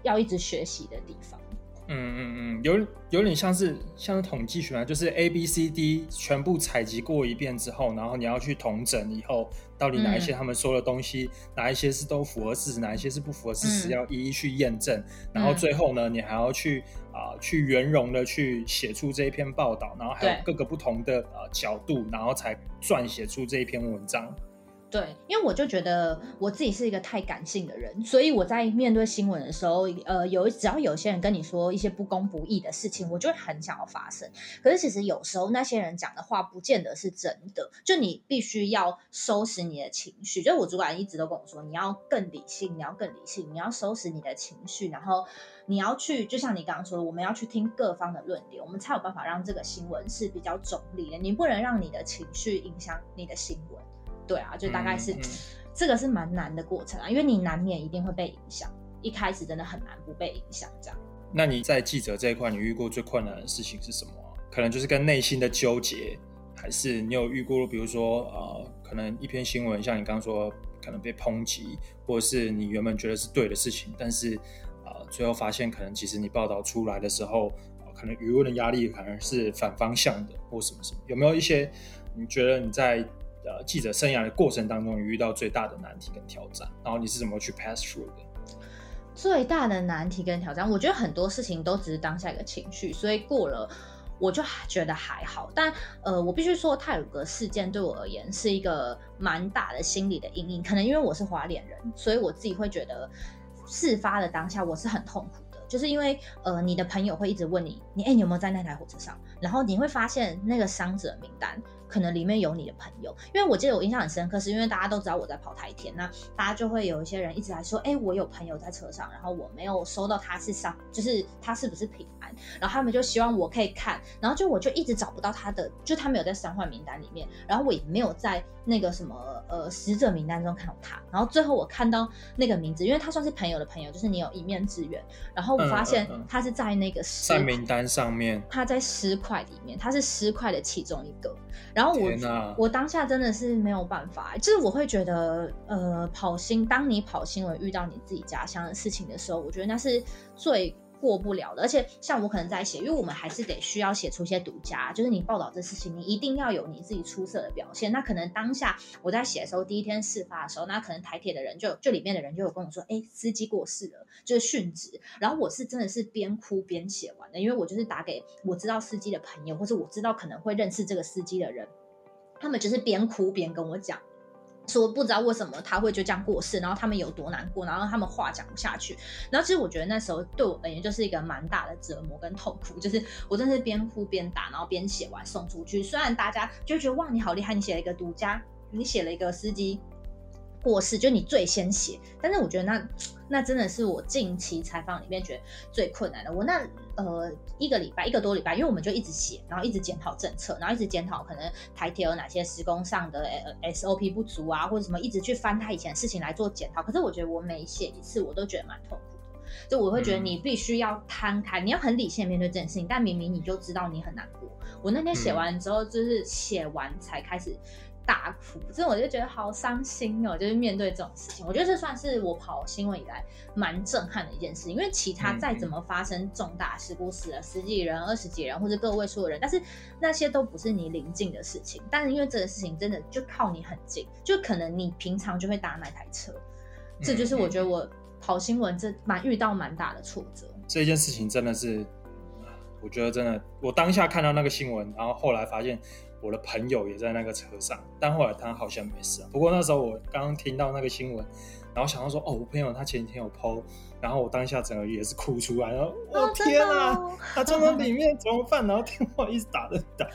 要一直学习的地方，
嗯嗯嗯，有有点像是像是统计学啊，就是 A B C D 全部采集过一遍之后，然后你要去统整以后，到底哪一些他们说的东西，哪一些是都符合事实，哪一些是不符合事实，要一一去验证，然后最后呢，你还要去啊去圆融的去写出这一篇报道，然后还有各个不同的呃角度，然后才撰写出这一篇文章。
对，因为我就觉得我自己是一个太感性的人，所以我在面对新闻的时候，呃，有只要有些人跟你说一些不公不义的事情，我就会很想要发生。可是其实有时候那些人讲的话不见得是真的，就你必须要收拾你的情绪。就我主管一直都跟我说，你要更理性，你要更理性，你要收拾你的情绪，然后你要去，就像你刚刚说的，我们要去听各方的论点，我们才有办法让这个新闻是比较中立的。你不能让你的情绪影响你的新闻。对啊，就大概是这个是蛮难的过程啊，因为你难免一定会被影响，一开始真的很难不被影响这样。
那你在记者这一块，你遇过最困难的事情是什么？可能就是跟内心的纠结，还是你有遇过，比如说呃，可能一篇新闻，像你刚刚说，可能被抨击，或者是你原本觉得是对的事情，但是呃，最后发现可能其实你报道出来的时候，可能舆论的压力可能是反方向的，或什么什么，有没有一些你觉得你在？呃，记者生涯的过程当中，你遇到最大的难题跟挑战，然后你是怎么去 pass through 的？
最大的难题跟挑战，我觉得很多事情都只是当下一个情绪，所以过了我就觉得还好。但呃，我必须说，泰鲁格事件对我而言是一个蛮大的心理的阴影。可能因为我是华脸人，所以我自己会觉得事发的当下我是很痛苦的。就是因为呃，你的朋友会一直问你，你哎，你有没有在那台火车上？然后你会发现那个伤者名单。可能里面有你的朋友，因为我记得我印象很深刻，是因为大家都知道我在跑台田，那大家就会有一些人一直来说，哎，我有朋友在车上，然后我没有收到他是上，就是他是不是平安，然后他们就希望我可以看，然后就我就一直找不到他的，就他没有在伤患名单里面，然后我也没有在那个什么呃死者名单中看到他，然后最后我看到那个名字，因为他算是朋友的朋友，就是你有一面之缘，然后我发现他是在那个
在名单上面，
他在尸块里面，他是尸块的其中一个。然后我我当下真的是没有办法，就是我会觉得，呃，跑新，当你跑新闻遇到你自己家乡的事情的时候，我觉得那是最过不了的。而且像我可能在写，因为我们还是得需要写出一些独家，就是你报道这事情，你一定要有你自己出色的表现。那可能当下我在写的时候，第一天事发的时候，那可能台铁的人就就里面的人就有跟我说，哎，司机过世了，就是殉职。然后我是真的是边哭边写完的，因为我就是打给我知道司机的朋友，或者我知道可能会认识这个司机的人。他们就是边哭边跟我讲，说不知道为什么他会就这样过世，然后他们有多难过，然后他们话讲不下去。然后其实我觉得那时候对我而言就是一个蛮大的折磨跟痛苦，就是我真是边哭边打，然后边写完送出去。虽然大家就觉得哇你好厉害，你写了一个独家，你写了一个司机。过世就你最先写，但是我觉得那那真的是我近期采访里面觉得最困难的。我那呃一个礼拜一个多礼拜，因为我们就一直写，然后一直检讨政策，然后一直检讨可能台铁有哪些施工上的 SOP 不足啊，或者什么，一直去翻他以前的事情来做检讨。可是我觉得我每写一次，我都觉得蛮痛苦的。就我会觉得你必须要摊开，你要很理性面对这件事情，但明明你就知道你很难过。我那天写完之后，就是写完才开始。大哭，所以我就觉得好伤心哦。就是面对这种事情，我觉得这算是我跑新闻以来蛮震撼的一件事。因为其他再怎么发生重大事故，死了十几人、二十几人或者个位数的人，但是那些都不是你临近的事情。但是因为这个事情真的就靠你很近，就可能你平常就会搭那台车。这就是我觉得我跑新闻这蛮遇到蛮大的挫折。
这件事情真的是，我觉得真的，我当下看到那个新闻，然后后来发现。我的朋友也在那个车上，但后来他好像没事啊。不过那时候我刚刚听到那个新闻，然后想到说，哦，我朋友他前几天有 PO，然后我当下整个也是哭出来，然后我天啊，他坐在里面怎么办？然后电话一直打的打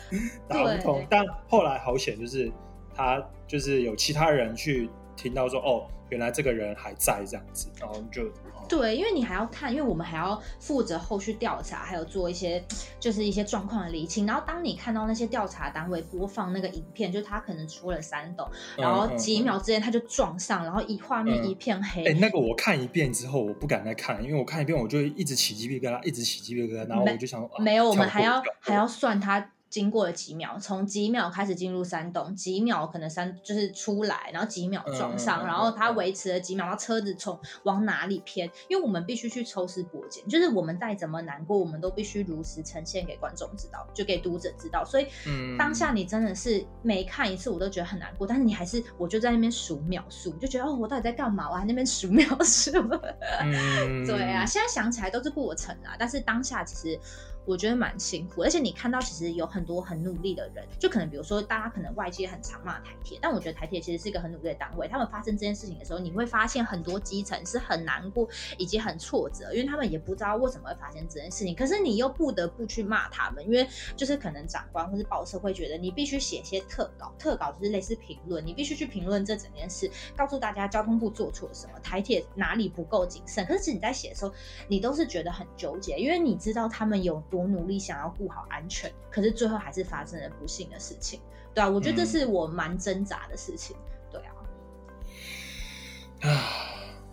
打不通，但后来好险，就是他就是有其他人去听到说，哦，原来这个人还在这样子，然后就。
对，因为你还要看，因为我们还要负责后续调查，还有做一些就是一些状况的厘清。然后当你看到那些调查单位播放那个影片，就是他可能出了山洞，然后几秒之间他就撞上，然后一画面一片黑。
哎，那个我看一遍之后，我不敢再看，因为我看一遍我就一直起鸡皮疙瘩，一直起鸡皮疙瘩，然后我就想，
没有，我们还要还要算他。经过了几秒，从几秒开始进入山洞，几秒可能山就是出来，然后几秒撞上，然后它维持了几秒，然后车子从往哪里偏？因为我们必须去抽丝剥茧，就是我们再怎么难过，我们都必须如实呈现给观众知道，就给读者知道。所以当下你真的是每看一次，我都觉得很难过，但是你还是我就在那边数秒数，就觉得哦，我到底在干嘛？我还那边数秒数。对啊，现在想起来都是过程啊，但是当下其实。我觉得蛮辛苦，而且你看到其实有很多很努力的人，就可能比如说大家可能外界很常骂台铁，但我觉得台铁其实是一个很努力的单位。他们发生这件事情的时候，你会发现很多基层是很难过以及很挫折，因为他们也不知道为什么会发生这件事情。可是你又不得不去骂他们，因为就是可能长官或是报社会觉得你必须写些特稿，特稿就是类似评论，你必须去评论这整件事，告诉大家交通部做错了什么，台铁哪里不够谨慎。可是你在写的时候，你都是觉得很纠结，因为你知道他们有。努力想要顾好安全，可是最后还是发生了不幸的事情，对啊，我觉得这是我蛮挣扎的事情，对啊。
啊，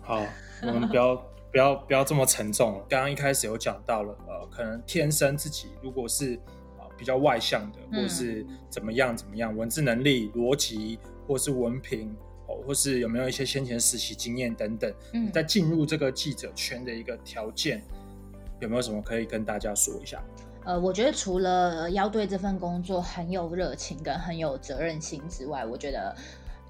好，我们不要不要不要这么沉重了。刚刚一开始有讲到了，呃，可能天生自己如果是啊比较外向的，或是怎么样怎么样，文字能力、逻辑，或是文凭，哦，或是有没有一些先前实习经验等等，嗯，在进入这个记者圈的一个条件。有没有什么可以跟大家说一下？
呃，我觉得除了要对这份工作很有热情跟很有责任心之外，我觉得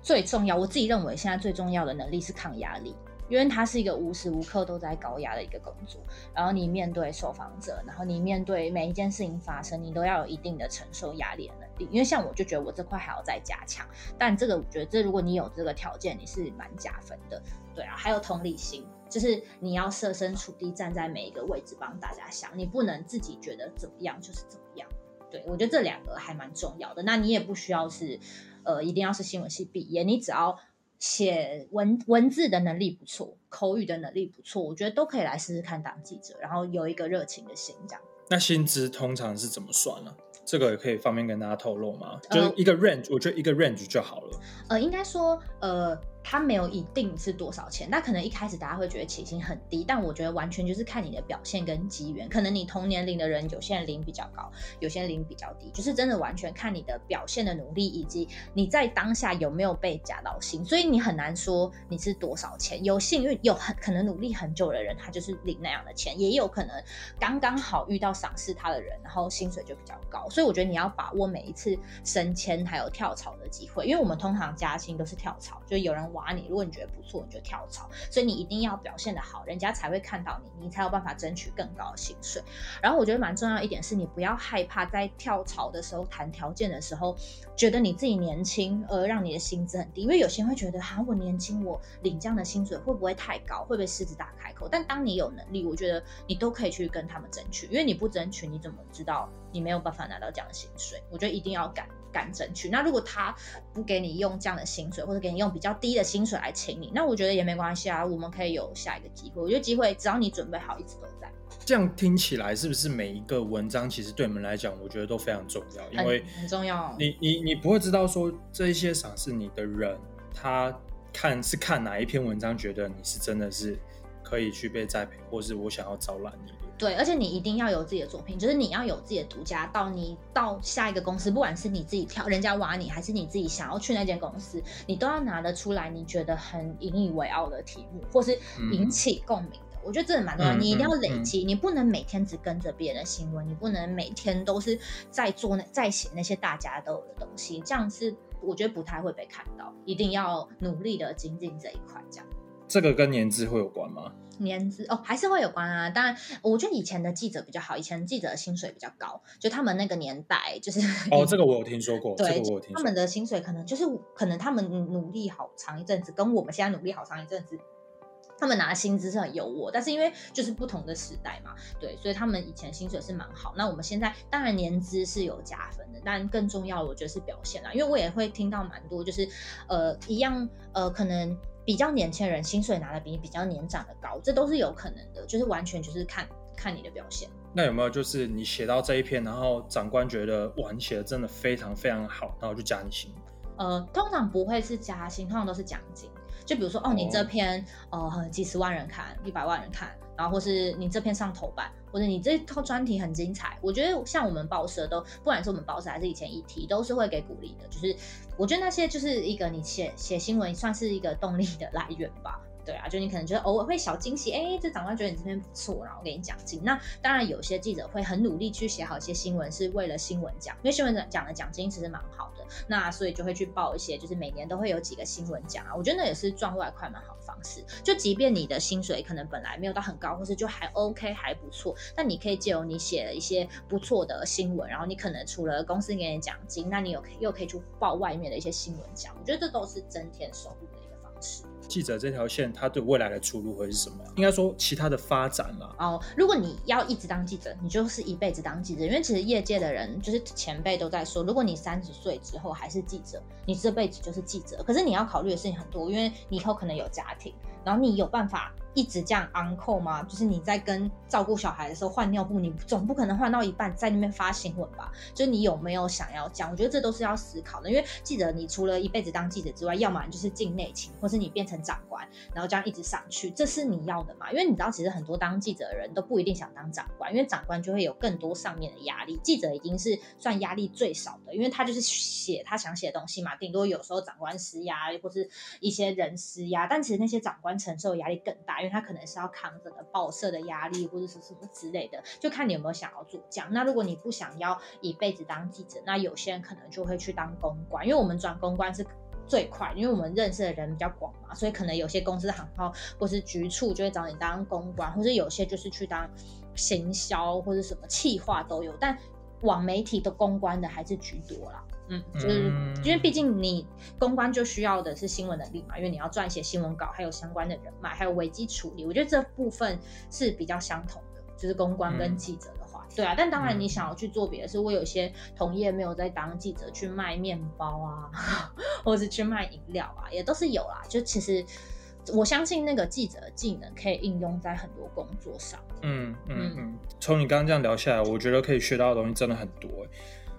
最重要，我自己认为现在最重要的能力是抗压力，因为它是一个无时无刻都在高压的一个工作。然后你面对受访者，然后你面对每一件事情发生，你都要有一定的承受压力的能力。因为像我就觉得我这块还要再加强，但这个我觉得这如果你有这个条件，你是蛮加分的。对啊，还有同理心。就是你要设身处地站在每一个位置帮大家想，你不能自己觉得怎么样就是怎么样。对我觉得这两个还蛮重要的。那你也不需要是呃一定要是新闻系毕业，你只要写文文字的能力不错，口语的能力不错，我觉得都可以来试试看当记者，然后有一个热情的心这样。
那薪资通常是怎么算呢？这个也可以方便跟大家透露吗？就是一个 range，我觉得一个 range 就好了。
呃，应该说，呃。它没有一定是多少钱，那可能一开始大家会觉得起薪很低，但我觉得完全就是看你的表现跟机缘。可能你同年龄的人，有些人领比较高，有些人领比较低，就是真的完全看你的表现的努力，以及你在当下有没有被加到薪。所以你很难说你是多少钱。有幸运有很可能努力很久的人，他就是领那样的钱，也有可能刚刚好遇到赏识他的人，然后薪水就比较高。所以我觉得你要把握每一次升迁还有跳槽的机会，因为我们通常加薪都是跳槽，就有人。挖你，如果你觉得不错，你就跳槽。所以你一定要表现的好，人家才会看到你，你才有办法争取更高的薪水。然后我觉得蛮重要一点是，你不要害怕在跳槽的时候谈条件的时候，觉得你自己年轻而让你的薪资很低。因为有些人会觉得，哈，我年轻，我领这样的薪水会不会太高？会不会狮子大开口？但当你有能力，我觉得你都可以去跟他们争取。因为你不争取，你怎么知道你没有办法拿到这样的薪水？我觉得一定要敢。敢争取。那如果他不给你用这样的薪水，或者给你用比较低的薪水来请你，那我觉得也没关系啊。我们可以有下一个机会。我觉得机会只要你准备好，一直都在。
这样听起来是不是每一个文章其实对你们来讲，我觉得都非常重要？因为
很重要。
你你你不会知道说这一些赏识你的人，他看是看哪一篇文章，觉得你是真的是可以去被栽培，或是我想要招揽你。
对，而且你一定要有自己的作品，就是你要有自己的独家。到你到下一个公司，不管是你自己挑人家挖你，还是你自己想要去那间公司，你都要拿得出来你觉得很引以为傲的题目，或是引起共鸣的。我觉得这蛮重要，你一定要累积，你不能每天只跟着别人的新闻，你不能每天都是在做那在写那些大家都有的东西，这样是我觉得不太会被看到。一定要努力的精进这一块，这样。
这个跟年资会有关吗？
年资哦，还是会有关啊。当然，我觉得以前的记者比较好，以前记者的薪水比较高，就他们那个年代就是
哦，这个我有听说过，
对，
我有听
他们的薪水可能就是可能他们努力好长一阵子，跟我们现在努力好长一阵子，他们拿的薪资是很优渥，但是因为就是不同的时代嘛，对，所以他们以前薪水是蛮好。那我们现在当然年资是有加分的，但更重要的我觉得是表现啦，因为我也会听到蛮多，就是呃一样呃可能。比较年轻人薪水拿的比你比较年长的高，这都是有可能的，就是完全就是看看你的表现。
那有没有就是你写到这一篇，然后长官觉得哇你写的真的非常非常好，然后就加你薪？
呃，通常不会是加薪，通常都是奖金。就比如说哦，你这篇呃几十万人看，一百万人看。然后或是你这篇上头版，或者你这套专题很精彩，我觉得像我们报社都，不管是我们报社还是以前议题，都是会给鼓励的。就是我觉得那些就是一个你写写新闻算是一个动力的来源吧。对啊，就你可能觉得偶尔会小惊喜，哎，这长官觉得你这边不错，然后给你奖金。那当然有些记者会很努力去写好一些新闻，是为了新闻奖，因为新闻奖的奖金其实蛮好的。那所以就会去报一些，就是每年都会有几个新闻奖啊。我觉得那也是赚外快蛮好的方式。就即便你的薪水可能本来没有到很高，或是就还 OK 还不错，但你可以借由你写了一些不错的新闻，然后你可能除了公司给你奖金，那你有又可以去报外面的一些新闻奖。我觉得这都是增添收入的一个方式。
记者这条线，他对未来的出路会是什么？应该说其他的发展了。
哦，如果你要一直当记者，你就是一辈子当记者，因为其实业界的人就是前辈都在说，如果你三十岁之后还是记者，你这辈子就是记者。可是你要考虑的事情很多，因为你以后可能有家庭，然后你有办法。一直这样 uncle 吗？就是你在跟照顾小孩的时候换尿布，你总不可能换到一半在那边发新闻吧？就是你有没有想要讲？我觉得这都是要思考的。因为记者，你除了一辈子当记者之外，要么你就是进内勤，或是你变成长官，然后这样一直上去，这是你要的嘛？因为你知道，其实很多当记者的人都不一定想当长官，因为长官就会有更多上面的压力。记者已经是算压力最少的，因为他就是写他想写的东西嘛，顶多有时候长官施压，或是一些人施压，但其实那些长官承受的压力更大。因为他可能是要扛着的报社的压力，或者是什么之类的，就看你有没有想要做这样。那如果你不想要一辈子当记者，那有些人可能就会去当公关，因为我们转公关是最快，因为我们认识的人比较广嘛，所以可能有些公司行号或是局处就会找你当公关，或者有些就是去当行销或者什么企划都有，但。往媒体的公关的还是居多啦。嗯，就是因为毕竟你公关就需要的是新闻能力嘛，因为你要撰写新闻稿，还有相关的人脉，还有危机处理。我觉得这部分是比较相同的，就是公关跟记者的话，对啊。但当然你想要去做别的事，我有一些同业没有在当记者，去卖面包啊，或者是去卖饮料啊，也都是有啦。就其实。我相信那个记者的技能可以应用在很多工作上。
嗯嗯嗯，从你刚刚这样聊下来，我觉得可以学到的东西真的很多。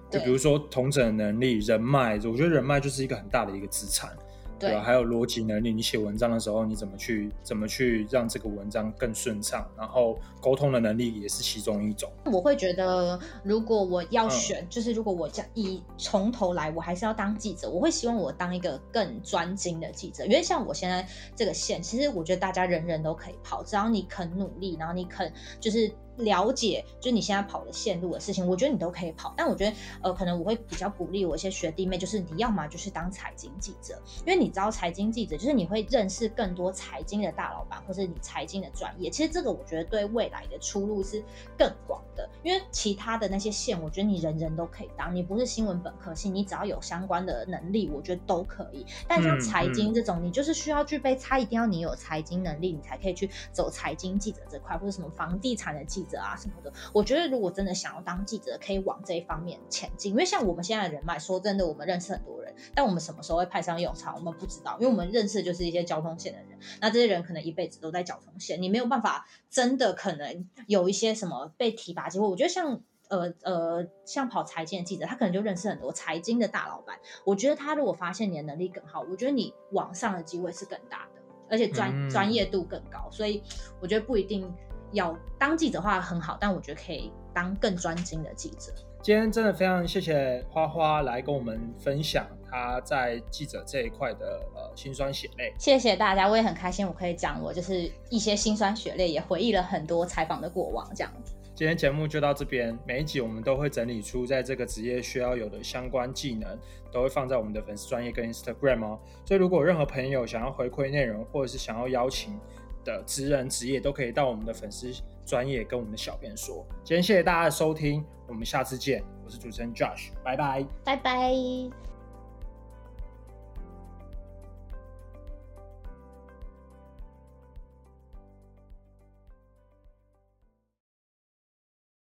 就比如说同整能力、人脉，我觉得人脉就是一个很大的一个资产。对吧？还有逻辑能力，你写文章的时候，你怎么去怎么去让这个文章更顺畅？然后沟通的能力也是其中一种。
我会觉得，如果我要选，就是如果我讲以从头来，我还是要当记者。我会希望我当一个更专精的记者，因为像我现在这个线，其实我觉得大家人人都可以跑，只要你肯努力，然后你肯就是。了解，就是你现在跑的线路的事情，我觉得你都可以跑。但我觉得，呃，可能我会比较鼓励我一些学弟妹，就是你要么就是当财经记者，因为你知道财经记者就是你会认识更多财经的大老板，或是你财经的专业。其实这个我觉得对未来的出路是更广的，因为其他的那些线，我觉得你人人都可以当。你不是新闻本科系，你只要有相关的能力，我觉得都可以。但像财经这种，你就是需要具备，他一定要你有财经能力，你才可以去走财经记者这块，或者什么房地产的记。者啊什么的，我觉得如果真的想要当记者，可以往这一方面前进。因为像我们现在的人脉，说真的，我们认识很多人，但我们什么时候会派上用场，我们不知道。因为我们认识的就是一些交通线的人，那这些人可能一辈子都在交通线，你没有办法真的可能有一些什么被提拔机会。我觉得像呃呃，像跑财经的记者，他可能就认识很多财经的大老板。我觉得他如果发现你的能力更好，我觉得你往上的机会是更大的，而且专专业度更高。所以我觉得不一定。要当记者的话很好，但我觉得可以当更专精的记者。
今天真的非常谢谢花花来跟我们分享他在记者这一块的呃辛酸血泪。
谢谢大家，我也很开心，我可以讲我就是一些辛酸血泪，也回忆了很多采访的过往这样子。
今天节目就到这边，每一集我们都会整理出在这个职业需要有的相关技能，都会放在我们的粉丝专业跟 Instagram 哦。所以如果任何朋友想要回馈内容，或者是想要邀请。的职人职业都可以到我们的粉丝专业跟我们的小编说。今天谢谢大家的收听，我们下次见。我是主持人 Josh，拜拜，
拜拜。